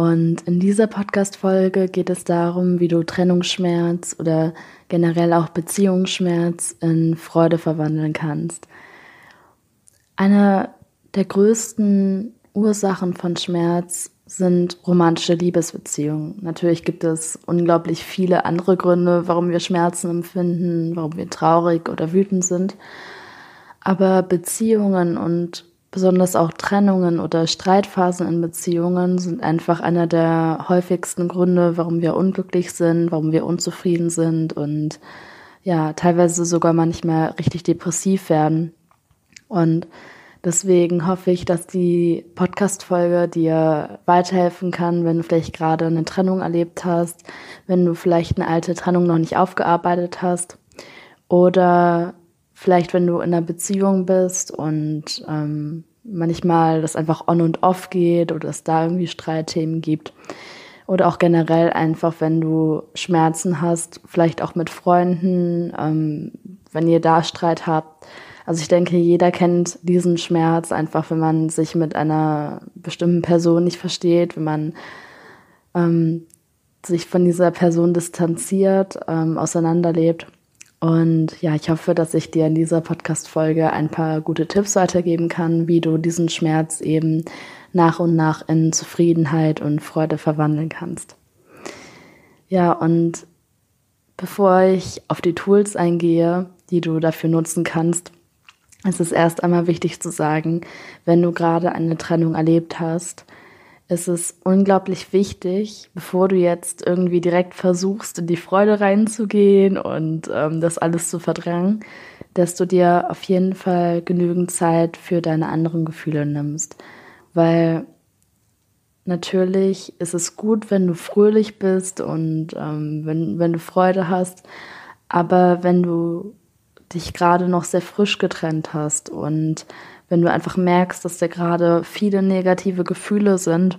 Und in dieser Podcast-Folge geht es darum, wie du Trennungsschmerz oder generell auch Beziehungsschmerz in Freude verwandeln kannst. Eine der größten Ursachen von Schmerz sind romantische Liebesbeziehungen. Natürlich gibt es unglaublich viele andere Gründe, warum wir Schmerzen empfinden, warum wir traurig oder wütend sind. Aber Beziehungen und Besonders auch Trennungen oder Streitphasen in Beziehungen sind einfach einer der häufigsten Gründe, warum wir unglücklich sind, warum wir unzufrieden sind und ja, teilweise sogar manchmal richtig depressiv werden. Und deswegen hoffe ich, dass die Podcast-Folge dir weiterhelfen kann, wenn du vielleicht gerade eine Trennung erlebt hast, wenn du vielleicht eine alte Trennung noch nicht aufgearbeitet hast oder vielleicht wenn du in einer Beziehung bist und ähm, manchmal das einfach on und off geht oder es da irgendwie Streitthemen gibt. Oder auch generell einfach, wenn du Schmerzen hast, vielleicht auch mit Freunden, ähm, wenn ihr da Streit habt. Also ich denke, jeder kennt diesen Schmerz, einfach wenn man sich mit einer bestimmten Person nicht versteht, wenn man ähm, sich von dieser Person distanziert, ähm, auseinanderlebt. Und ja, ich hoffe, dass ich dir in dieser Podcast-Folge ein paar gute Tipps weitergeben kann, wie du diesen Schmerz eben nach und nach in Zufriedenheit und Freude verwandeln kannst. Ja, und bevor ich auf die Tools eingehe, die du dafür nutzen kannst, ist es erst einmal wichtig zu sagen, wenn du gerade eine Trennung erlebt hast, ist es unglaublich wichtig, bevor du jetzt irgendwie direkt versuchst, in die Freude reinzugehen und ähm, das alles zu verdrängen, dass du dir auf jeden Fall genügend Zeit für deine anderen Gefühle nimmst. Weil natürlich ist es gut, wenn du fröhlich bist und ähm, wenn, wenn du Freude hast, aber wenn du dich gerade noch sehr frisch getrennt hast und wenn du einfach merkst, dass da gerade viele negative Gefühle sind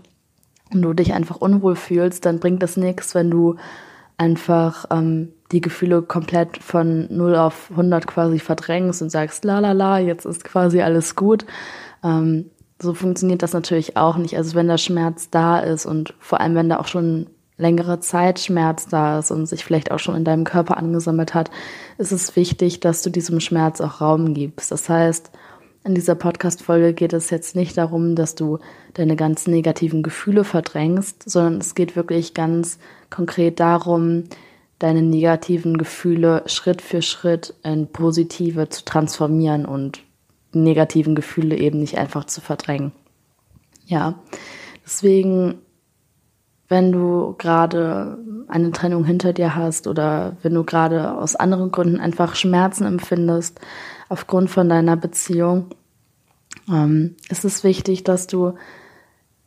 und du dich einfach unwohl fühlst, dann bringt das nichts, wenn du einfach ähm, die Gefühle komplett von 0 auf 100 quasi verdrängst und sagst, la la la, jetzt ist quasi alles gut. Ähm, so funktioniert das natürlich auch nicht. Also wenn der Schmerz da ist und vor allem wenn da auch schon längere Zeit Schmerz da ist und sich vielleicht auch schon in deinem Körper angesammelt hat, ist es wichtig, dass du diesem Schmerz auch Raum gibst. Das heißt, in dieser Podcast-Folge geht es jetzt nicht darum, dass du deine ganzen negativen Gefühle verdrängst, sondern es geht wirklich ganz konkret darum, deine negativen Gefühle Schritt für Schritt in positive zu transformieren und negativen Gefühle eben nicht einfach zu verdrängen. Ja, deswegen, wenn du gerade eine Trennung hinter dir hast oder wenn du gerade aus anderen Gründen einfach Schmerzen empfindest, aufgrund von deiner Beziehung, ähm, ist es wichtig, dass du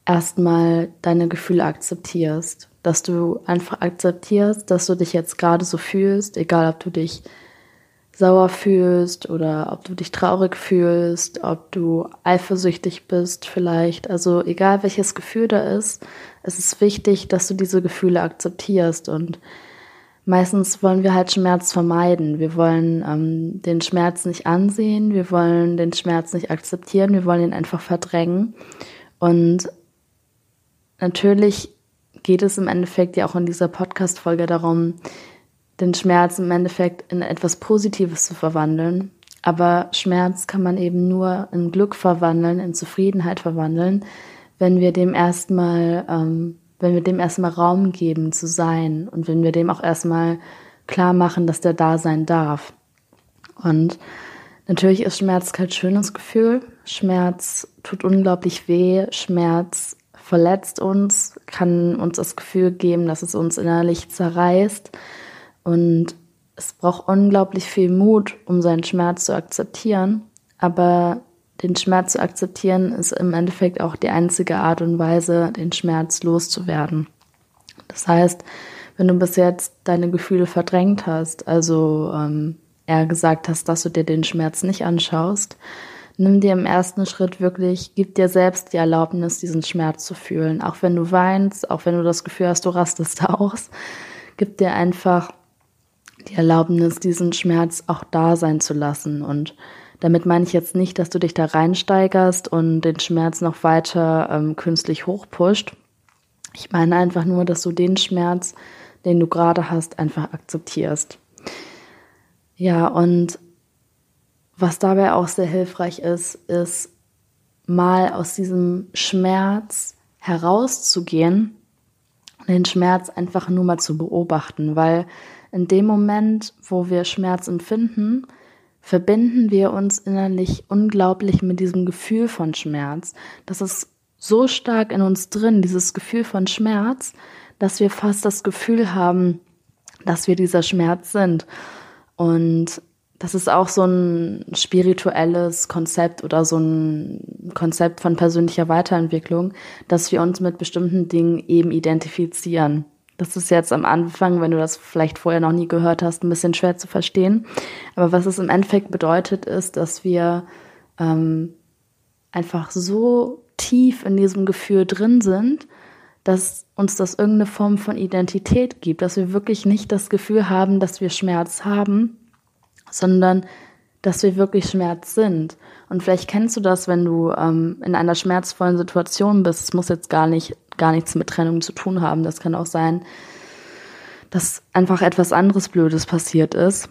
erstmal deine Gefühle akzeptierst, dass du einfach akzeptierst, dass du dich jetzt gerade so fühlst, egal ob du dich sauer fühlst oder ob du dich traurig fühlst, ob du eifersüchtig bist vielleicht. Also egal welches Gefühl da ist, es ist wichtig, dass du diese Gefühle akzeptierst und meistens wollen wir halt Schmerz vermeiden. Wir wollen ähm, den Schmerz nicht ansehen, wir wollen den Schmerz nicht akzeptieren, wir wollen ihn einfach verdrängen. Und natürlich geht es im Endeffekt ja auch in dieser Podcast-Folge darum, den Schmerz im Endeffekt in etwas Positives zu verwandeln. Aber Schmerz kann man eben nur in Glück verwandeln, in Zufriedenheit verwandeln, wenn wir dem erstmal ähm, wenn wir dem erstmal Raum geben zu sein und wenn wir dem auch erstmal klar machen, dass der da sein darf. Und natürlich ist Schmerz kein schönes Gefühl. Schmerz tut unglaublich weh. Schmerz verletzt uns, kann uns das Gefühl geben, dass es uns innerlich zerreißt. Und es braucht unglaublich viel Mut, um seinen Schmerz zu akzeptieren. Aber den Schmerz zu akzeptieren, ist im Endeffekt auch die einzige Art und Weise, den Schmerz loszuwerden. Das heißt, wenn du bis jetzt deine Gefühle verdrängt hast, also ähm, eher gesagt hast, dass du dir den Schmerz nicht anschaust, nimm dir im ersten Schritt wirklich, gib dir selbst die Erlaubnis, diesen Schmerz zu fühlen. Auch wenn du weinst, auch wenn du das Gefühl hast, du rastest aus, gib dir einfach die Erlaubnis, diesen Schmerz auch da sein zu lassen. Und damit meine ich jetzt nicht, dass du dich da reinsteigerst und den Schmerz noch weiter ähm, künstlich hochpusht. Ich meine einfach nur, dass du den Schmerz, den du gerade hast, einfach akzeptierst. Ja, und was dabei auch sehr hilfreich ist, ist mal aus diesem Schmerz herauszugehen und den Schmerz einfach nur mal zu beobachten, weil in dem Moment, wo wir Schmerz empfinden, verbinden wir uns innerlich unglaublich mit diesem Gefühl von Schmerz. Das ist so stark in uns drin, dieses Gefühl von Schmerz, dass wir fast das Gefühl haben, dass wir dieser Schmerz sind. Und das ist auch so ein spirituelles Konzept oder so ein Konzept von persönlicher Weiterentwicklung, dass wir uns mit bestimmten Dingen eben identifizieren. Das ist jetzt am Anfang, wenn du das vielleicht vorher noch nie gehört hast, ein bisschen schwer zu verstehen. Aber was es im Endeffekt bedeutet, ist, dass wir ähm, einfach so tief in diesem Gefühl drin sind, dass uns das irgendeine Form von Identität gibt, dass wir wirklich nicht das Gefühl haben, dass wir Schmerz haben, sondern dass wir wirklich Schmerz sind. Und vielleicht kennst du das, wenn du ähm, in einer schmerzvollen Situation bist. Es muss jetzt gar nicht, gar nichts mit Trennung zu tun haben. Das kann auch sein, dass einfach etwas anderes Blödes passiert ist,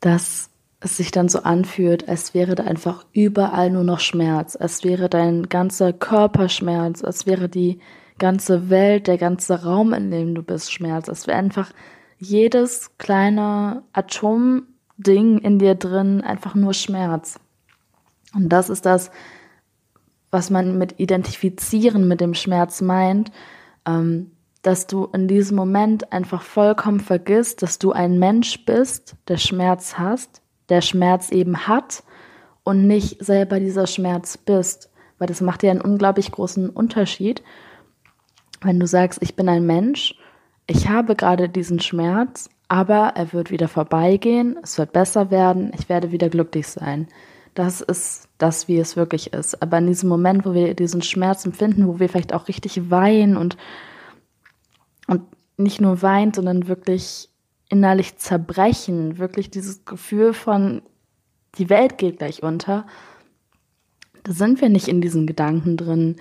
dass es sich dann so anfühlt, als wäre da einfach überall nur noch Schmerz. Es wäre dein ganzer Körper Schmerz. Es wäre die ganze Welt, der ganze Raum, in dem du bist, Schmerz. Es wäre einfach jedes kleine Atom Ding in dir drin einfach nur Schmerz. Und das ist das, was man mit Identifizieren mit dem Schmerz meint, ähm, dass du in diesem Moment einfach vollkommen vergisst, dass du ein Mensch bist, der Schmerz hast, der Schmerz eben hat und nicht selber dieser Schmerz bist. Weil das macht ja einen unglaublich großen Unterschied, wenn du sagst, ich bin ein Mensch, ich habe gerade diesen Schmerz, aber er wird wieder vorbeigehen, es wird besser werden, ich werde wieder glücklich sein. Das ist das, wie es wirklich ist. Aber in diesem Moment, wo wir diesen Schmerz empfinden, wo wir vielleicht auch richtig weinen und, und nicht nur weint, sondern wirklich innerlich zerbrechen, wirklich dieses Gefühl von, die Welt geht gleich unter, da sind wir nicht in diesen Gedanken drin,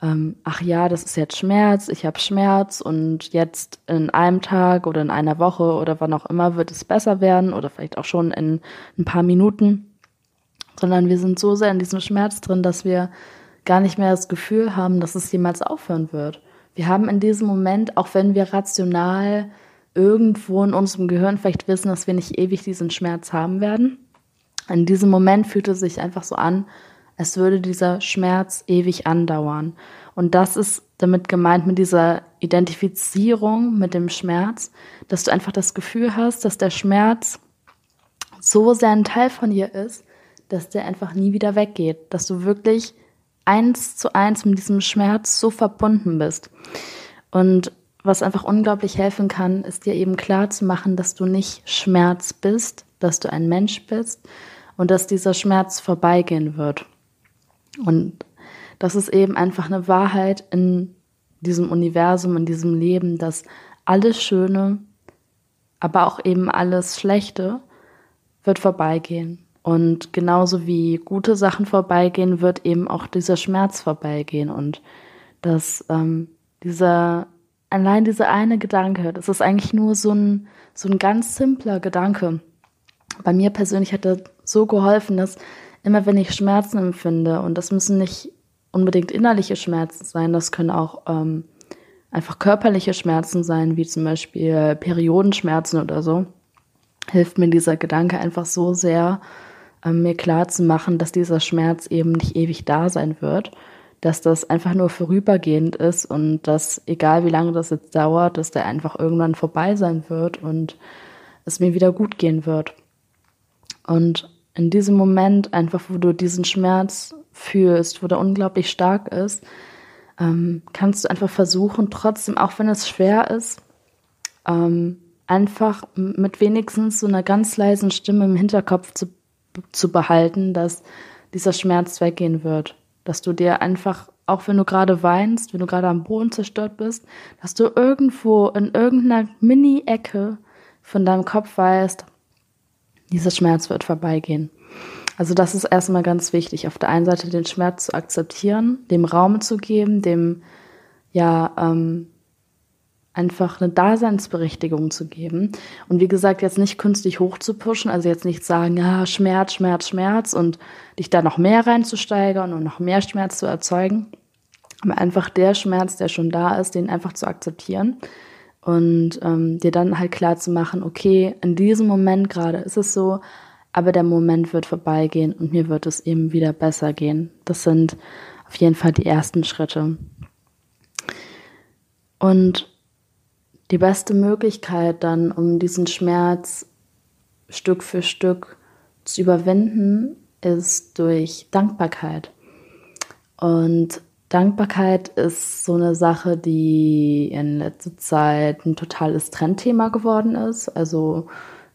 ähm, ach ja, das ist jetzt Schmerz, ich habe Schmerz und jetzt in einem Tag oder in einer Woche oder wann auch immer wird es besser werden oder vielleicht auch schon in ein paar Minuten, sondern wir sind so sehr in diesem Schmerz drin, dass wir gar nicht mehr das Gefühl haben, dass es jemals aufhören wird. Wir haben in diesem Moment, auch wenn wir rational irgendwo in unserem Gehirn vielleicht wissen, dass wir nicht ewig diesen Schmerz haben werden, in diesem Moment fühlt es sich einfach so an, als würde dieser Schmerz ewig andauern. Und das ist damit gemeint mit dieser Identifizierung mit dem Schmerz, dass du einfach das Gefühl hast, dass der Schmerz so sehr ein Teil von dir ist, dass der einfach nie wieder weggeht, dass du wirklich eins zu eins mit diesem Schmerz so verbunden bist. Und was einfach unglaublich helfen kann, ist dir eben klar zu machen, dass du nicht Schmerz bist, dass du ein Mensch bist und dass dieser Schmerz vorbeigehen wird. Und das ist eben einfach eine Wahrheit in diesem Universum, in diesem Leben, dass alles Schöne, aber auch eben alles Schlechte wird vorbeigehen. Und genauso wie gute Sachen vorbeigehen, wird eben auch dieser Schmerz vorbeigehen. Und dass ähm, dieser, allein dieser eine Gedanke, das ist eigentlich nur so ein, so ein ganz simpler Gedanke. Bei mir persönlich hat er so geholfen, dass immer wenn ich Schmerzen empfinde, und das müssen nicht unbedingt innerliche Schmerzen sein, das können auch ähm, einfach körperliche Schmerzen sein, wie zum Beispiel Periodenschmerzen oder so, hilft mir dieser Gedanke einfach so sehr, mir klar zu machen, dass dieser Schmerz eben nicht ewig da sein wird, dass das einfach nur vorübergehend ist und dass, egal wie lange das jetzt dauert, dass der einfach irgendwann vorbei sein wird und es mir wieder gut gehen wird. Und in diesem Moment, einfach wo du diesen Schmerz fühlst, wo der unglaublich stark ist, ähm, kannst du einfach versuchen, trotzdem, auch wenn es schwer ist, ähm, einfach mit wenigstens so einer ganz leisen Stimme im Hinterkopf zu, zu behalten, dass dieser Schmerz weggehen wird. Dass du dir einfach, auch wenn du gerade weinst, wenn du gerade am Boden zerstört bist, dass du irgendwo in irgendeiner Mini-Ecke von deinem Kopf weißt, dieser Schmerz wird vorbeigehen. Also das ist erstmal ganz wichtig, auf der einen Seite den Schmerz zu akzeptieren, dem Raum zu geben, dem ja ähm, einfach eine Daseinsberechtigung zu geben. Und wie gesagt, jetzt nicht künstlich hochzupushen, also jetzt nicht sagen, ja, Schmerz, Schmerz, Schmerz und dich da noch mehr reinzusteigern und noch mehr Schmerz zu erzeugen. Aber einfach der Schmerz, der schon da ist, den einfach zu akzeptieren und ähm, dir dann halt klar zu machen, okay, in diesem Moment gerade ist es so, aber der Moment wird vorbeigehen und mir wird es eben wieder besser gehen. Das sind auf jeden Fall die ersten Schritte. Und die beste Möglichkeit dann, um diesen Schmerz Stück für Stück zu überwinden, ist durch Dankbarkeit. Und Dankbarkeit ist so eine Sache, die in letzter Zeit ein totales Trendthema geworden ist. Also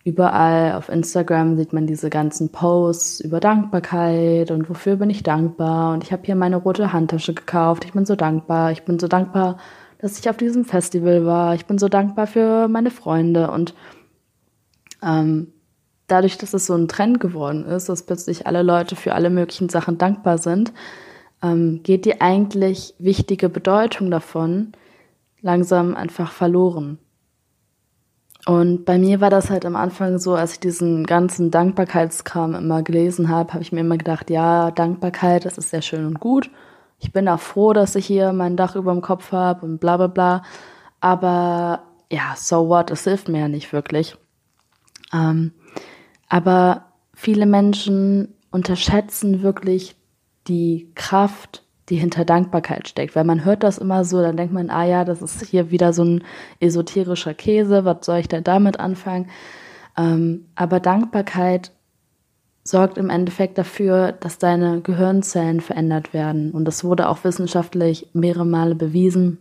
überall auf Instagram sieht man diese ganzen Posts über Dankbarkeit und wofür bin ich dankbar. Und ich habe hier meine rote Handtasche gekauft. Ich bin so dankbar. Ich bin so dankbar dass ich auf diesem Festival war. Ich bin so dankbar für meine Freunde und ähm, dadurch, dass es so ein Trend geworden ist, dass plötzlich alle Leute für alle möglichen Sachen dankbar sind, ähm, geht die eigentlich wichtige Bedeutung davon langsam einfach verloren. Und bei mir war das halt am Anfang so, als ich diesen ganzen Dankbarkeitskram immer gelesen habe, habe ich mir immer gedacht, ja, Dankbarkeit, das ist sehr schön und gut ich bin auch froh, dass ich hier mein Dach über dem Kopf habe und bla bla bla. Aber ja, so what, es hilft mir ja nicht wirklich. Ähm, aber viele Menschen unterschätzen wirklich die Kraft, die hinter Dankbarkeit steckt. Weil man hört das immer so, dann denkt man, ah ja, das ist hier wieder so ein esoterischer Käse, was soll ich denn damit anfangen? Ähm, aber Dankbarkeit sorgt im Endeffekt dafür, dass deine Gehirnzellen verändert werden. Und das wurde auch wissenschaftlich mehrere Male bewiesen,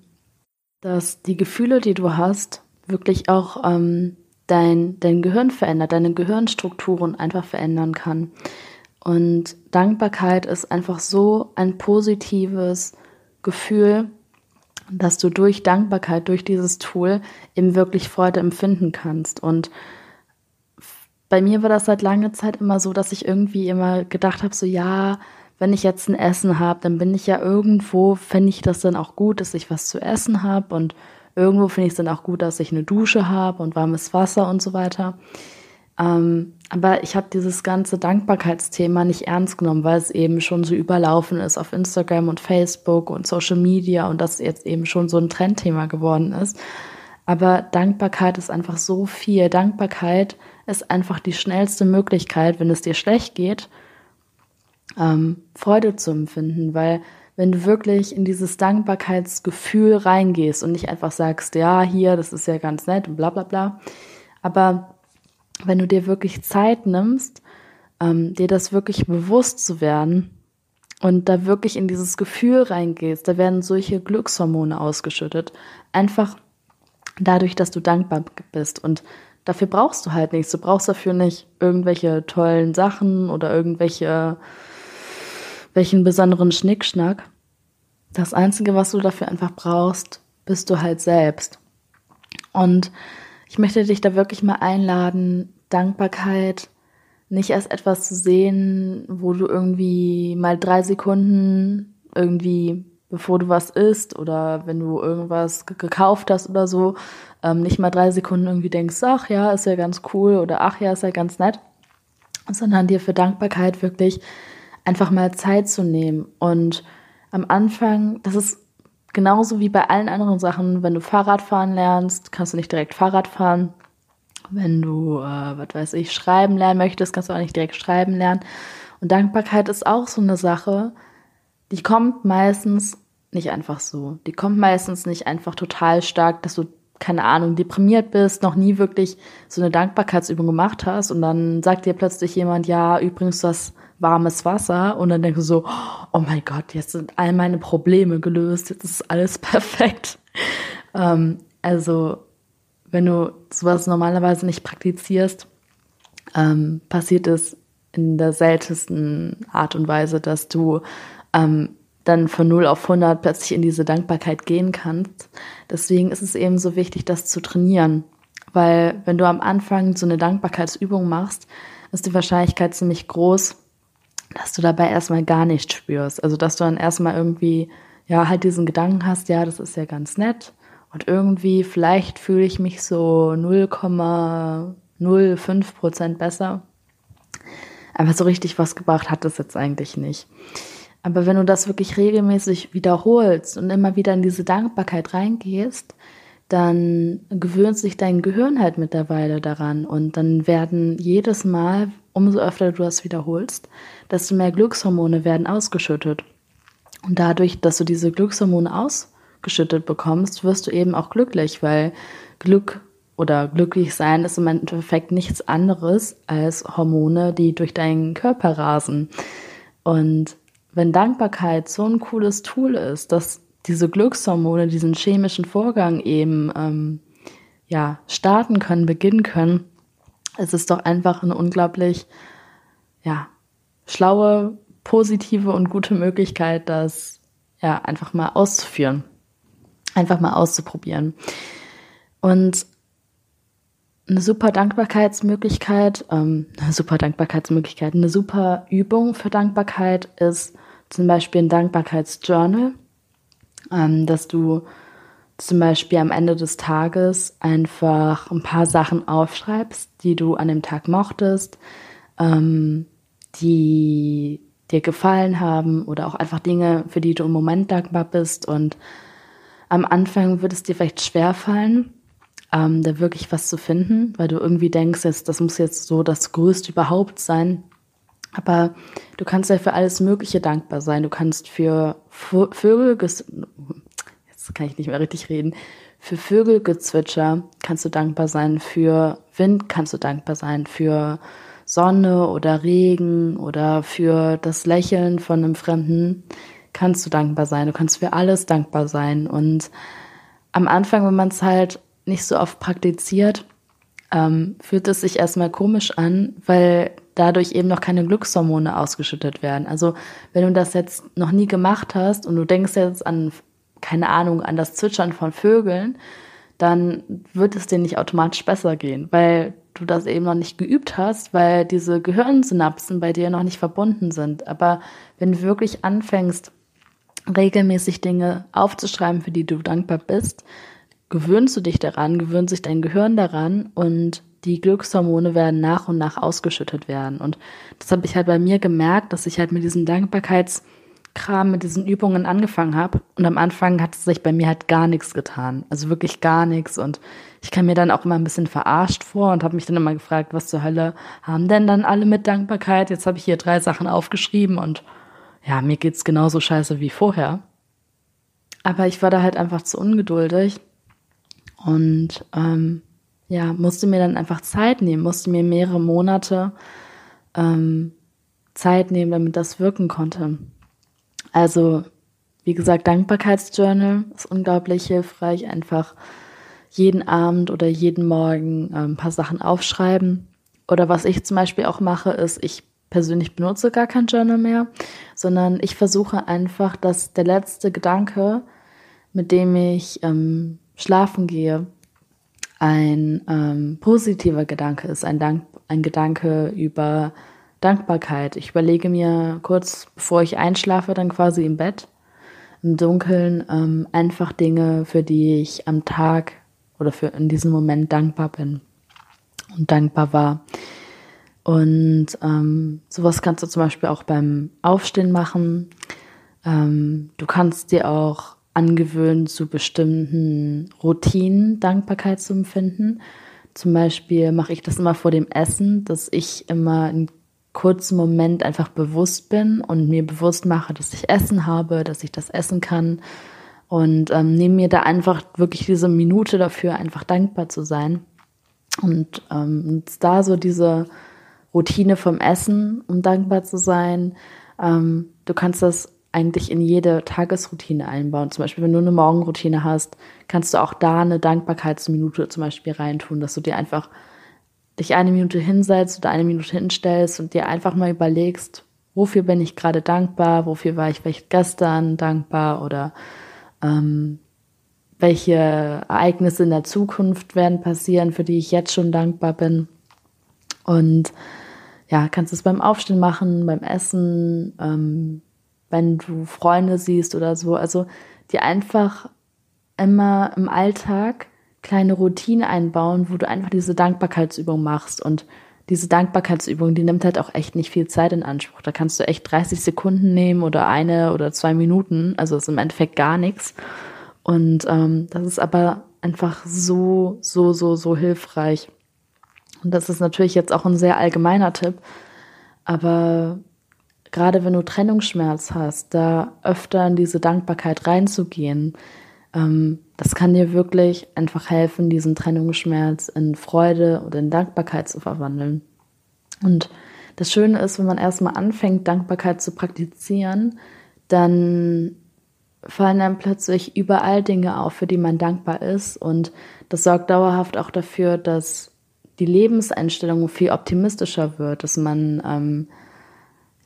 dass die Gefühle, die du hast, wirklich auch ähm, dein, dein Gehirn verändert, deine Gehirnstrukturen einfach verändern kann. Und Dankbarkeit ist einfach so ein positives Gefühl, dass du durch Dankbarkeit, durch dieses Tool eben wirklich Freude empfinden kannst. Und bei mir war das seit langer Zeit immer so, dass ich irgendwie immer gedacht habe, so ja, wenn ich jetzt ein Essen habe, dann bin ich ja irgendwo, fände ich das dann auch gut, dass ich was zu essen habe und irgendwo finde ich es dann auch gut, dass ich eine Dusche habe und warmes Wasser und so weiter. Ähm, aber ich habe dieses ganze Dankbarkeitsthema nicht ernst genommen, weil es eben schon so überlaufen ist auf Instagram und Facebook und Social Media und das jetzt eben schon so ein Trendthema geworden ist. Aber Dankbarkeit ist einfach so viel. Dankbarkeit ist einfach die schnellste Möglichkeit, wenn es dir schlecht geht, ähm, Freude zu empfinden, weil wenn du wirklich in dieses Dankbarkeitsgefühl reingehst und nicht einfach sagst, ja, hier, das ist ja ganz nett und bla bla bla, aber wenn du dir wirklich Zeit nimmst, ähm, dir das wirklich bewusst zu werden und da wirklich in dieses Gefühl reingehst, da werden solche Glückshormone ausgeschüttet, einfach dadurch, dass du dankbar bist und dafür brauchst du halt nichts. Du brauchst dafür nicht irgendwelche tollen Sachen oder irgendwelche welchen besonderen Schnickschnack. Das Einzige, was du dafür einfach brauchst, bist du halt selbst. Und ich möchte dich da wirklich mal einladen, Dankbarkeit nicht als etwas zu sehen, wo du irgendwie mal drei Sekunden irgendwie bevor du was isst oder wenn du irgendwas gekauft hast oder so, ähm, nicht mal drei Sekunden irgendwie denkst, ach ja, ist ja ganz cool oder ach ja, ist ja ganz nett, sondern dir für Dankbarkeit wirklich einfach mal Zeit zu nehmen. Und am Anfang, das ist genauso wie bei allen anderen Sachen, wenn du Fahrrad fahren lernst, kannst du nicht direkt Fahrrad fahren. Wenn du, äh, was weiß ich, schreiben lernen möchtest, kannst du auch nicht direkt schreiben lernen. Und Dankbarkeit ist auch so eine Sache, die kommt meistens nicht einfach so. Die kommt meistens nicht einfach total stark, dass du, keine Ahnung, deprimiert bist, noch nie wirklich so eine Dankbarkeitsübung gemacht hast und dann sagt dir plötzlich jemand, ja, übrigens, du hast warmes Wasser und dann denkst du so, oh mein Gott, jetzt sind all meine Probleme gelöst, jetzt ist alles perfekt. Ähm, also wenn du sowas normalerweise nicht praktizierst, ähm, passiert es in der seltensten Art und Weise, dass du ähm, dann von 0 auf 100 plötzlich in diese Dankbarkeit gehen kannst. Deswegen ist es eben so wichtig, das zu trainieren. Weil wenn du am Anfang so eine Dankbarkeitsübung machst, ist die Wahrscheinlichkeit ziemlich groß, dass du dabei erstmal gar nichts spürst. Also dass du dann erstmal irgendwie, ja, halt diesen Gedanken hast, ja, das ist ja ganz nett. Und irgendwie, vielleicht fühle ich mich so 0,05 Prozent besser. Aber so richtig was gebracht hat es jetzt eigentlich nicht. Aber wenn du das wirklich regelmäßig wiederholst und immer wieder in diese Dankbarkeit reingehst, dann gewöhnt sich dein Gehirn halt mittlerweile daran und dann werden jedes Mal, umso öfter du das wiederholst, desto mehr Glückshormone werden ausgeschüttet. Und dadurch, dass du diese Glückshormone ausgeschüttet bekommst, wirst du eben auch glücklich, weil Glück oder glücklich sein ist im Endeffekt nichts anderes als Hormone, die durch deinen Körper rasen. Und wenn Dankbarkeit so ein cooles Tool ist, dass diese Glückshormone diesen chemischen Vorgang eben ähm, ja starten können, beginnen können, es ist doch einfach eine unglaublich ja schlaue, positive und gute Möglichkeit, das ja einfach mal auszuführen, einfach mal auszuprobieren. Und eine super Dankbarkeitsmöglichkeit, ähm, eine super Dankbarkeitsmöglichkeit, eine super Übung für Dankbarkeit ist zum Beispiel ein Dankbarkeitsjournal, ähm, dass du zum Beispiel am Ende des Tages einfach ein paar Sachen aufschreibst, die du an dem Tag mochtest, ähm, die dir gefallen haben oder auch einfach Dinge, für die du im Moment dankbar bist. Und am Anfang wird es dir vielleicht schwer fallen, ähm, da wirklich was zu finden, weil du irgendwie denkst, jetzt, das muss jetzt so das Größte überhaupt sein. Aber du kannst ja für alles Mögliche dankbar sein. Du kannst für Vögel, jetzt kann ich nicht mehr richtig reden, für Vögelgezwitscher kannst du dankbar sein, für Wind kannst du dankbar sein, für Sonne oder Regen oder für das Lächeln von einem Fremden kannst du dankbar sein. Du kannst für alles dankbar sein. Und am Anfang, wenn man es halt nicht so oft praktiziert, ähm, fühlt es sich erstmal komisch an, weil dadurch eben noch keine Glückshormone ausgeschüttet werden. Also wenn du das jetzt noch nie gemacht hast und du denkst jetzt an, keine Ahnung, an das Zwitschern von Vögeln, dann wird es dir nicht automatisch besser gehen, weil du das eben noch nicht geübt hast, weil diese Gehirnsynapsen bei dir noch nicht verbunden sind. Aber wenn du wirklich anfängst, regelmäßig Dinge aufzuschreiben, für die du dankbar bist, gewöhnst du dich daran, gewöhnt sich dein Gehirn daran und die Glückshormone werden nach und nach ausgeschüttet werden. Und das habe ich halt bei mir gemerkt, dass ich halt mit diesem Dankbarkeitskram, mit diesen Übungen angefangen habe. Und am Anfang hat es sich bei mir halt gar nichts getan. Also wirklich gar nichts. Und ich kam mir dann auch immer ein bisschen verarscht vor und habe mich dann immer gefragt, was zur Hölle haben denn dann alle mit Dankbarkeit? Jetzt habe ich hier drei Sachen aufgeschrieben und ja, mir geht's genauso scheiße wie vorher. Aber ich war da halt einfach zu ungeduldig und ähm, ja, musste mir dann einfach Zeit nehmen, musste mir mehrere Monate ähm, Zeit nehmen, damit das wirken konnte. Also, wie gesagt, Dankbarkeitsjournal ist unglaublich hilfreich. Einfach jeden Abend oder jeden Morgen äh, ein paar Sachen aufschreiben. Oder was ich zum Beispiel auch mache, ist, ich persönlich benutze gar kein Journal mehr, sondern ich versuche einfach, dass der letzte Gedanke, mit dem ich ähm, schlafen gehe, ein ähm, positiver Gedanke ist, ein, Dank, ein Gedanke über Dankbarkeit. Ich überlege mir kurz, bevor ich einschlafe, dann quasi im Bett, im Dunkeln, ähm, einfach Dinge, für die ich am Tag oder für in diesem Moment dankbar bin und dankbar war. Und ähm, sowas kannst du zum Beispiel auch beim Aufstehen machen. Ähm, du kannst dir auch angewöhnt, zu bestimmten Routinen Dankbarkeit zu empfinden. Zum Beispiel mache ich das immer vor dem Essen, dass ich immer einen kurzen Moment einfach bewusst bin und mir bewusst mache, dass ich Essen habe, dass ich das essen kann und ähm, nehme mir da einfach wirklich diese Minute dafür, einfach dankbar zu sein und ähm, da so diese Routine vom Essen, um dankbar zu sein. Ähm, du kannst das eigentlich in jede Tagesroutine einbauen. Zum Beispiel, wenn du eine Morgenroutine hast, kannst du auch da eine Dankbarkeitsminute zum Beispiel reintun, dass du dir einfach dich eine Minute hinsetzt oder eine Minute hinstellst und dir einfach mal überlegst, wofür bin ich gerade dankbar, wofür war ich vielleicht gestern dankbar oder ähm, welche Ereignisse in der Zukunft werden passieren, für die ich jetzt schon dankbar bin. Und ja, kannst es beim Aufstehen machen, beim Essen, ähm, wenn du Freunde siehst oder so. Also die einfach immer im Alltag kleine Routine einbauen, wo du einfach diese Dankbarkeitsübung machst. Und diese Dankbarkeitsübung, die nimmt halt auch echt nicht viel Zeit in Anspruch. Da kannst du echt 30 Sekunden nehmen oder eine oder zwei Minuten. Also ist im Endeffekt gar nichts. Und ähm, das ist aber einfach so, so, so, so hilfreich. Und das ist natürlich jetzt auch ein sehr allgemeiner Tipp. Aber gerade wenn du Trennungsschmerz hast, da öfter in diese Dankbarkeit reinzugehen, ähm, das kann dir wirklich einfach helfen, diesen Trennungsschmerz in Freude oder in Dankbarkeit zu verwandeln. Und das Schöne ist, wenn man erstmal anfängt, Dankbarkeit zu praktizieren, dann fallen dann plötzlich überall Dinge auf, für die man dankbar ist. Und das sorgt dauerhaft auch dafür, dass die Lebenseinstellung viel optimistischer wird, dass man ähm,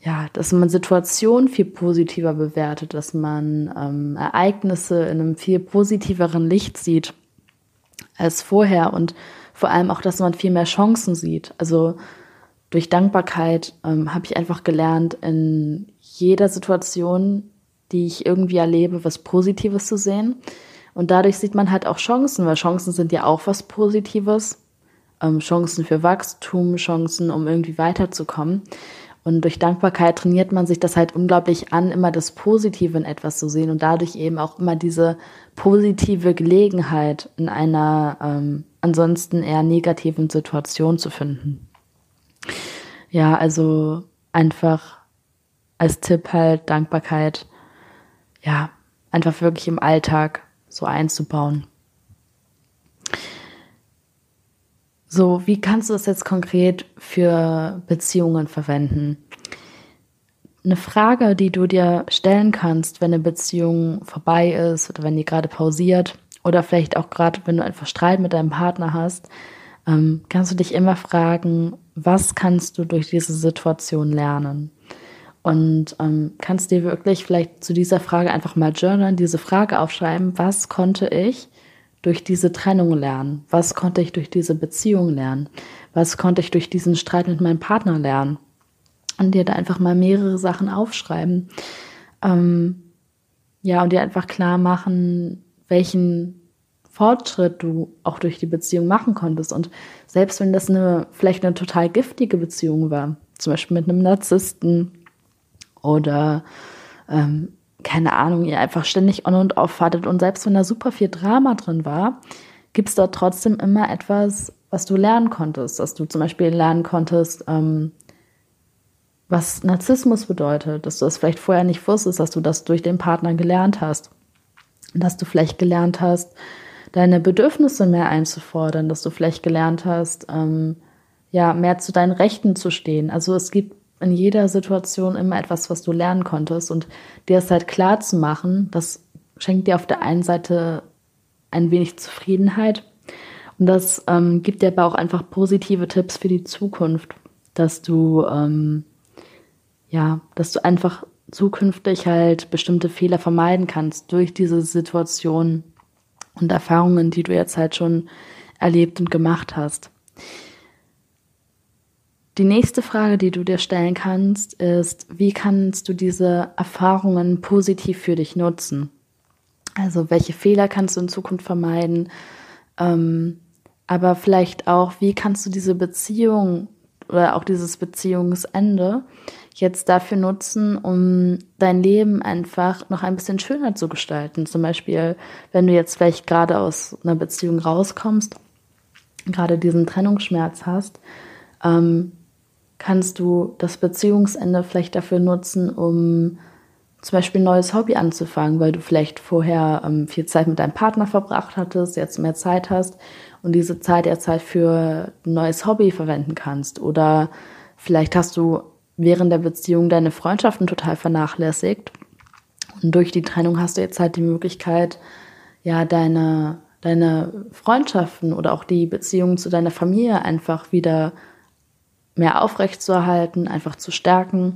ja, dass man Situationen viel positiver bewertet, dass man ähm, Ereignisse in einem viel positiveren Licht sieht als vorher und vor allem auch, dass man viel mehr Chancen sieht. Also durch Dankbarkeit ähm, habe ich einfach gelernt, in jeder Situation, die ich irgendwie erlebe, was Positives zu sehen. Und dadurch sieht man halt auch Chancen, weil Chancen sind ja auch was Positives. Ähm, Chancen für Wachstum, Chancen, um irgendwie weiterzukommen. Und durch Dankbarkeit trainiert man sich das halt unglaublich an, immer das Positive in etwas zu sehen und dadurch eben auch immer diese positive Gelegenheit in einer ähm, ansonsten eher negativen Situation zu finden. Ja, also einfach als Tipp halt Dankbarkeit, ja, einfach wirklich im Alltag so einzubauen. So, wie kannst du das jetzt konkret für Beziehungen verwenden? Eine Frage, die du dir stellen kannst, wenn eine Beziehung vorbei ist oder wenn die gerade pausiert oder vielleicht auch gerade, wenn du einfach Streit mit deinem Partner hast, ähm, kannst du dich immer fragen, was kannst du durch diese Situation lernen? Und ähm, kannst dir wirklich vielleicht zu dieser Frage einfach mal journalen, diese Frage aufschreiben, was konnte ich durch diese Trennung lernen? Was konnte ich durch diese Beziehung lernen? Was konnte ich durch diesen Streit mit meinem Partner lernen? Und dir da einfach mal mehrere Sachen aufschreiben. Ähm, ja, und dir einfach klar machen, welchen Fortschritt du auch durch die Beziehung machen konntest. Und selbst wenn das eine, vielleicht eine total giftige Beziehung war, zum Beispiel mit einem Narzissten oder ähm, keine Ahnung, ihr einfach ständig on und off hattet und selbst wenn da super viel Drama drin war, gibt es da trotzdem immer etwas, was du lernen konntest, dass du zum Beispiel lernen konntest, ähm, was Narzissmus bedeutet, dass du das vielleicht vorher nicht wusstest, dass du das durch den Partner gelernt hast, dass du vielleicht gelernt hast, deine Bedürfnisse mehr einzufordern, dass du vielleicht gelernt hast, ähm, ja, mehr zu deinen Rechten zu stehen. Also es gibt in jeder Situation immer etwas, was du lernen konntest und dir es halt klar zu machen, das schenkt dir auf der einen Seite ein wenig Zufriedenheit und das ähm, gibt dir aber auch einfach positive Tipps für die Zukunft, dass du ähm, ja, dass du einfach zukünftig halt bestimmte Fehler vermeiden kannst durch diese Situation und Erfahrungen, die du jetzt halt schon erlebt und gemacht hast. Die nächste Frage, die du dir stellen kannst, ist, wie kannst du diese Erfahrungen positiv für dich nutzen? Also welche Fehler kannst du in Zukunft vermeiden? Ähm, aber vielleicht auch, wie kannst du diese Beziehung oder auch dieses Beziehungsende jetzt dafür nutzen, um dein Leben einfach noch ein bisschen schöner zu gestalten? Zum Beispiel, wenn du jetzt vielleicht gerade aus einer Beziehung rauskommst, gerade diesen Trennungsschmerz hast, ähm, kannst du das Beziehungsende vielleicht dafür nutzen, um zum Beispiel ein neues Hobby anzufangen, weil du vielleicht vorher ähm, viel Zeit mit deinem Partner verbracht hattest, jetzt mehr Zeit hast und diese Zeit jetzt halt für ein neues Hobby verwenden kannst. Oder vielleicht hast du während der Beziehung deine Freundschaften total vernachlässigt. Und durch die Trennung hast du jetzt halt die Möglichkeit, ja, deine, deine Freundschaften oder auch die Beziehung zu deiner Familie einfach wieder mehr aufrechtzuerhalten, einfach zu stärken.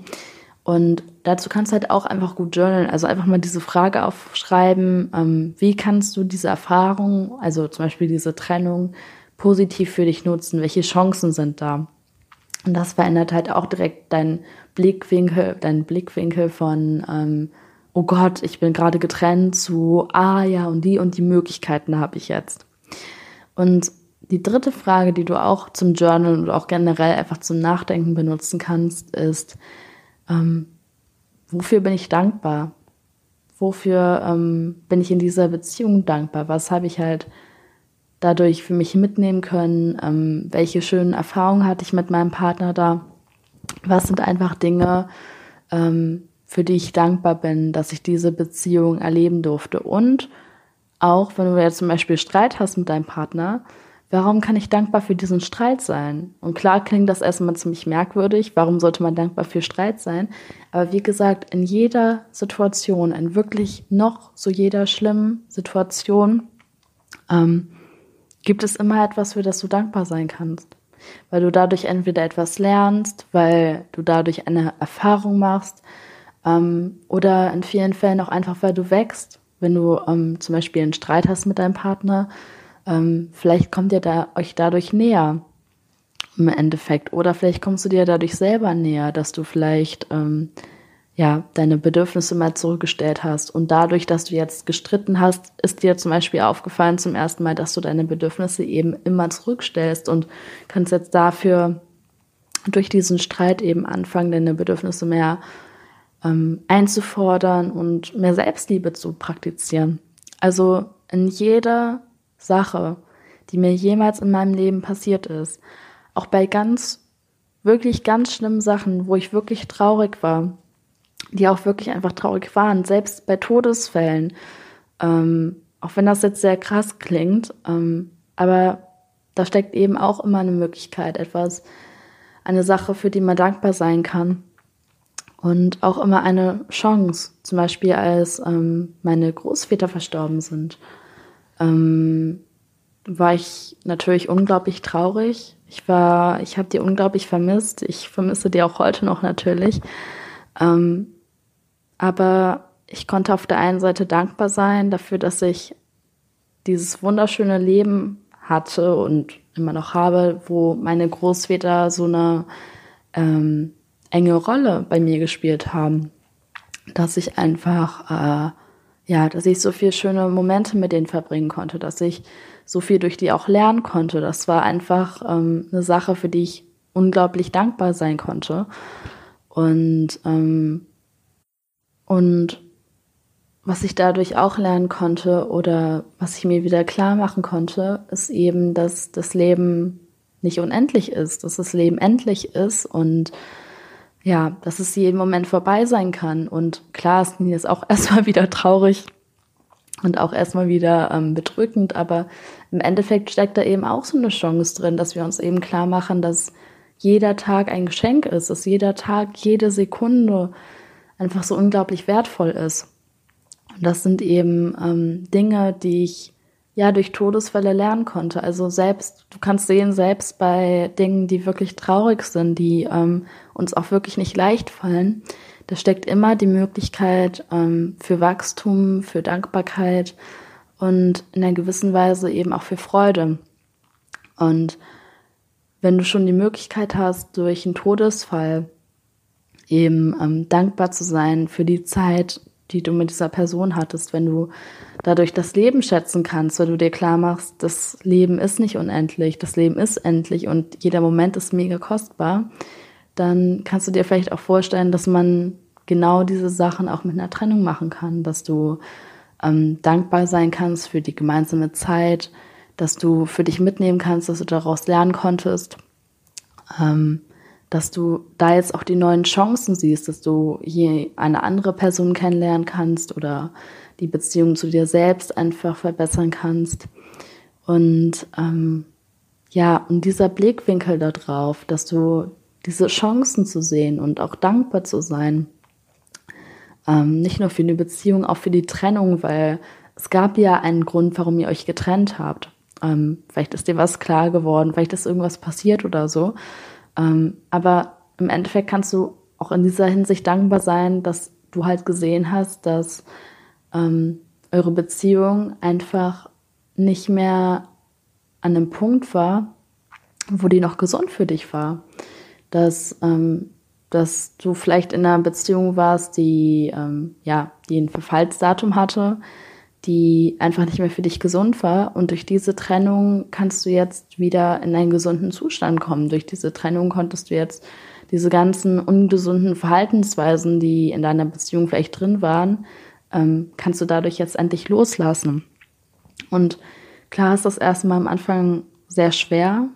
Und dazu kannst du halt auch einfach gut journalen. Also einfach mal diese Frage aufschreiben, ähm, wie kannst du diese Erfahrung, also zum Beispiel diese Trennung, positiv für dich nutzen? Welche Chancen sind da? Und das verändert halt auch direkt deinen Blickwinkel, deinen Blickwinkel von, ähm, oh Gott, ich bin gerade getrennt zu, ah ja, und die und die Möglichkeiten habe ich jetzt. Und die dritte Frage, die du auch zum Journal und auch generell einfach zum Nachdenken benutzen kannst, ist, ähm, wofür bin ich dankbar? Wofür ähm, bin ich in dieser Beziehung dankbar? Was habe ich halt dadurch für mich mitnehmen können? Ähm, welche schönen Erfahrungen hatte ich mit meinem Partner da? Was sind einfach Dinge, ähm, für die ich dankbar bin, dass ich diese Beziehung erleben durfte? Und auch wenn du jetzt zum Beispiel Streit hast mit deinem Partner, warum kann ich dankbar für diesen Streit sein? Und klar klingt das erstmal ziemlich merkwürdig, warum sollte man dankbar für Streit sein? Aber wie gesagt, in jeder Situation, in wirklich noch so jeder schlimmen Situation, ähm, gibt es immer etwas, für das du dankbar sein kannst. Weil du dadurch entweder etwas lernst, weil du dadurch eine Erfahrung machst, ähm, oder in vielen Fällen auch einfach, weil du wächst. Wenn du ähm, zum Beispiel einen Streit hast mit deinem Partner, ähm, vielleicht kommt ihr da, euch dadurch näher im Endeffekt. Oder vielleicht kommst du dir dadurch selber näher, dass du vielleicht ähm, ja, deine Bedürfnisse mal zurückgestellt hast. Und dadurch, dass du jetzt gestritten hast, ist dir zum Beispiel aufgefallen zum ersten Mal, dass du deine Bedürfnisse eben immer zurückstellst und kannst jetzt dafür durch diesen Streit eben anfangen, deine Bedürfnisse mehr ähm, einzufordern und mehr Selbstliebe zu praktizieren. Also in jeder Sache, die mir jemals in meinem Leben passiert ist. Auch bei ganz, wirklich ganz schlimmen Sachen, wo ich wirklich traurig war, die auch wirklich einfach traurig waren, selbst bei Todesfällen, ähm, auch wenn das jetzt sehr krass klingt, ähm, aber da steckt eben auch immer eine Möglichkeit, etwas, eine Sache, für die man dankbar sein kann. Und auch immer eine Chance, zum Beispiel als ähm, meine Großväter verstorben sind ähm, war ich natürlich unglaublich traurig. Ich war, ich habe die unglaublich vermisst. Ich vermisse die auch heute noch natürlich. Ähm, aber ich konnte auf der einen Seite dankbar sein dafür, dass ich dieses wunderschöne Leben hatte und immer noch habe, wo meine Großväter so eine ähm, enge Rolle bei mir gespielt haben, dass ich einfach äh, ja, dass ich so viele schöne Momente mit denen verbringen konnte, dass ich so viel durch die auch lernen konnte. Das war einfach ähm, eine Sache, für die ich unglaublich dankbar sein konnte. Und, ähm, und was ich dadurch auch lernen konnte oder was ich mir wieder klar machen konnte, ist eben, dass das Leben nicht unendlich ist, dass das Leben endlich ist und ja, dass es jeden Moment vorbei sein kann. Und klar ist mir jetzt auch erstmal wieder traurig und auch erstmal wieder ähm, bedrückend, aber im Endeffekt steckt da eben auch so eine Chance drin, dass wir uns eben klar machen, dass jeder Tag ein Geschenk ist, dass jeder Tag, jede Sekunde einfach so unglaublich wertvoll ist. Und das sind eben ähm, Dinge, die ich ja durch Todesfälle lernen konnte. Also selbst, du kannst sehen, selbst bei Dingen, die wirklich traurig sind, die ähm, uns auch wirklich nicht leicht fallen, da steckt immer die Möglichkeit ähm, für Wachstum, für Dankbarkeit und in einer gewissen Weise eben auch für Freude. Und wenn du schon die Möglichkeit hast, durch einen Todesfall eben ähm, dankbar zu sein für die Zeit, die du mit dieser Person hattest, wenn du dadurch das Leben schätzen kannst, weil du dir klar machst, das Leben ist nicht unendlich, das Leben ist endlich und jeder Moment ist mega kostbar, dann kannst du dir vielleicht auch vorstellen, dass man genau diese Sachen auch mit einer Trennung machen kann, dass du ähm, dankbar sein kannst für die gemeinsame Zeit, dass du für dich mitnehmen kannst, dass du daraus lernen konntest. Ähm, dass du da jetzt auch die neuen Chancen siehst, dass du hier eine andere Person kennenlernen kannst oder die Beziehung zu dir selbst einfach verbessern kannst. Und ähm, ja, und dieser Blickwinkel darauf, dass du diese Chancen zu sehen und auch dankbar zu sein. Ähm, nicht nur für eine Beziehung, auch für die Trennung, weil es gab ja einen Grund, warum ihr euch getrennt habt. Ähm, vielleicht ist dir was klar geworden, vielleicht ist irgendwas passiert oder so. Ähm, aber im Endeffekt kannst du auch in dieser Hinsicht dankbar sein, dass du halt gesehen hast, dass ähm, eure Beziehung einfach nicht mehr an einem Punkt war, wo die noch gesund für dich war. Dass, ähm, dass du vielleicht in einer Beziehung warst, die, ähm, ja, die ein Verfallsdatum hatte, die einfach nicht mehr für dich gesund war. Und durch diese Trennung kannst du jetzt wieder in einen gesunden Zustand kommen. Durch diese Trennung konntest du jetzt diese ganzen ungesunden Verhaltensweisen, die in deiner Beziehung vielleicht drin waren, ähm, kannst du dadurch jetzt endlich loslassen. Und klar ist das erstmal am Anfang sehr schwer,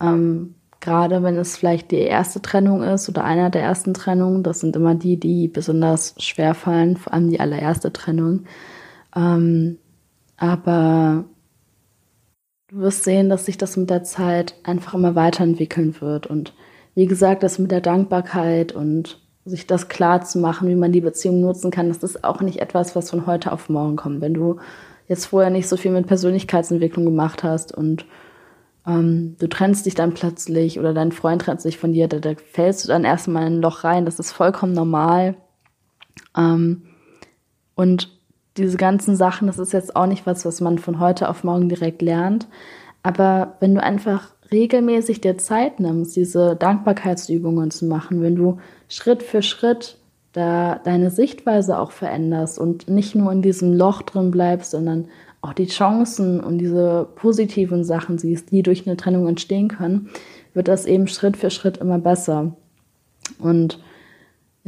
ähm, gerade wenn es vielleicht die erste Trennung ist oder einer der ersten Trennungen. Das sind immer die, die besonders schwer fallen, vor allem die allererste Trennung. Ähm, aber du wirst sehen, dass sich das mit der Zeit einfach immer weiterentwickeln wird. Und wie gesagt, das mit der Dankbarkeit und sich das klar zu machen, wie man die Beziehung nutzen kann, das ist auch nicht etwas, was von heute auf morgen kommt. Wenn du jetzt vorher nicht so viel mit Persönlichkeitsentwicklung gemacht hast und ähm, du trennst dich dann plötzlich oder dein Freund trennt sich von dir, da, da fällst du dann erstmal in ein Loch rein. Das ist vollkommen normal. Ähm, und diese ganzen Sachen, das ist jetzt auch nicht was, was man von heute auf morgen direkt lernt. Aber wenn du einfach regelmäßig dir Zeit nimmst, diese Dankbarkeitsübungen zu machen, wenn du Schritt für Schritt da deine Sichtweise auch veränderst und nicht nur in diesem Loch drin bleibst, sondern auch die Chancen und diese positiven Sachen siehst, die durch eine Trennung entstehen können, wird das eben Schritt für Schritt immer besser. Und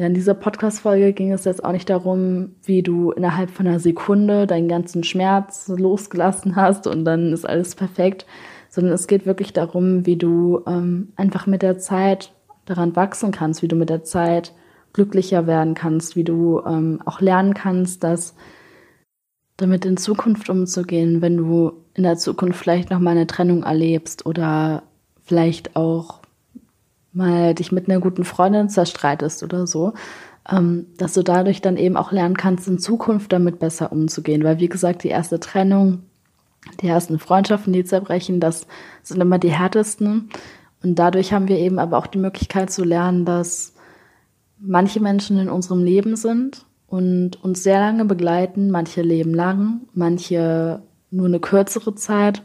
ja, in dieser Podcast-Folge ging es jetzt auch nicht darum, wie du innerhalb von einer Sekunde deinen ganzen Schmerz losgelassen hast und dann ist alles perfekt, sondern es geht wirklich darum, wie du ähm, einfach mit der Zeit daran wachsen kannst, wie du mit der Zeit glücklicher werden kannst, wie du ähm, auch lernen kannst, dass damit in Zukunft umzugehen, wenn du in der Zukunft vielleicht noch mal eine Trennung erlebst oder vielleicht auch mal dich mit einer guten Freundin zerstreitest oder so, ähm, dass du dadurch dann eben auch lernen kannst, in Zukunft damit besser umzugehen. Weil, wie gesagt, die erste Trennung, die ersten Freundschaften, die zerbrechen, das sind immer die härtesten. Und dadurch haben wir eben aber auch die Möglichkeit zu lernen, dass manche Menschen in unserem Leben sind und uns sehr lange begleiten, manche leben lang, manche nur eine kürzere Zeit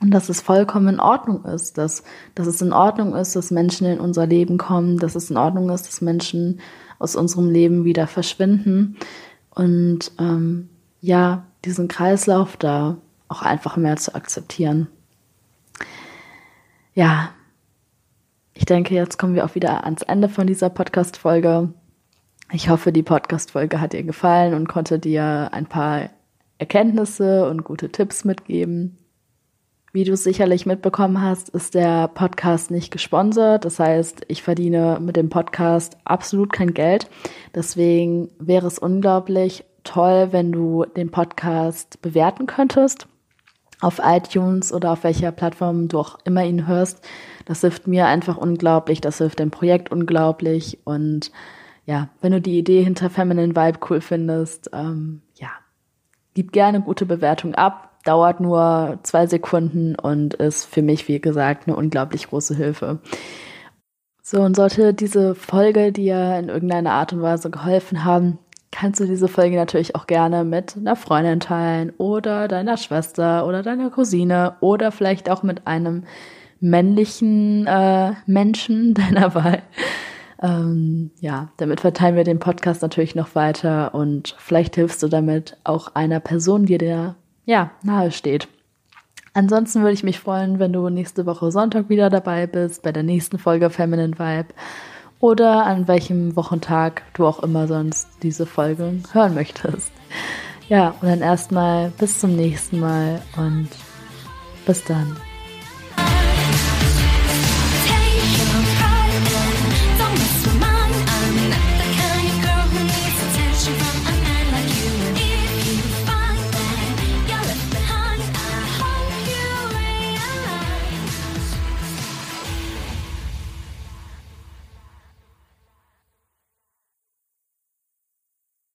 und dass es vollkommen in Ordnung ist, dass, dass es in Ordnung ist, dass Menschen in unser Leben kommen, dass es in Ordnung ist, dass Menschen aus unserem Leben wieder verschwinden. Und ähm, ja, diesen Kreislauf da auch einfach mehr zu akzeptieren. Ja, ich denke, jetzt kommen wir auch wieder ans Ende von dieser Podcast-Folge. Ich hoffe, die Podcast-Folge hat dir gefallen und konnte dir ein paar Erkenntnisse und gute Tipps mitgeben. Wie du sicherlich mitbekommen hast, ist der Podcast nicht gesponsert. Das heißt, ich verdiene mit dem Podcast absolut kein Geld. Deswegen wäre es unglaublich toll, wenn du den Podcast bewerten könntest auf iTunes oder auf welcher Plattform du auch immer ihn hörst. Das hilft mir einfach unglaublich, das hilft dem Projekt unglaublich. Und ja, wenn du die Idee hinter Feminine Vibe cool findest, ähm, ja, gib gerne gute Bewertung ab dauert nur zwei Sekunden und ist für mich, wie gesagt, eine unglaublich große Hilfe. So, und sollte diese Folge dir in irgendeiner Art und Weise geholfen haben, kannst du diese Folge natürlich auch gerne mit einer Freundin teilen oder deiner Schwester oder deiner Cousine oder vielleicht auch mit einem männlichen äh, Menschen deiner Wahl. Ähm, ja, damit verteilen wir den Podcast natürlich noch weiter und vielleicht hilfst du damit auch einer Person, die dir ja, nahe steht. Ansonsten würde ich mich freuen, wenn du nächste Woche Sonntag wieder dabei bist bei der nächsten Folge Feminine Vibe oder an welchem Wochentag du auch immer sonst diese Folge hören möchtest. Ja, und dann erstmal bis zum nächsten Mal und bis dann.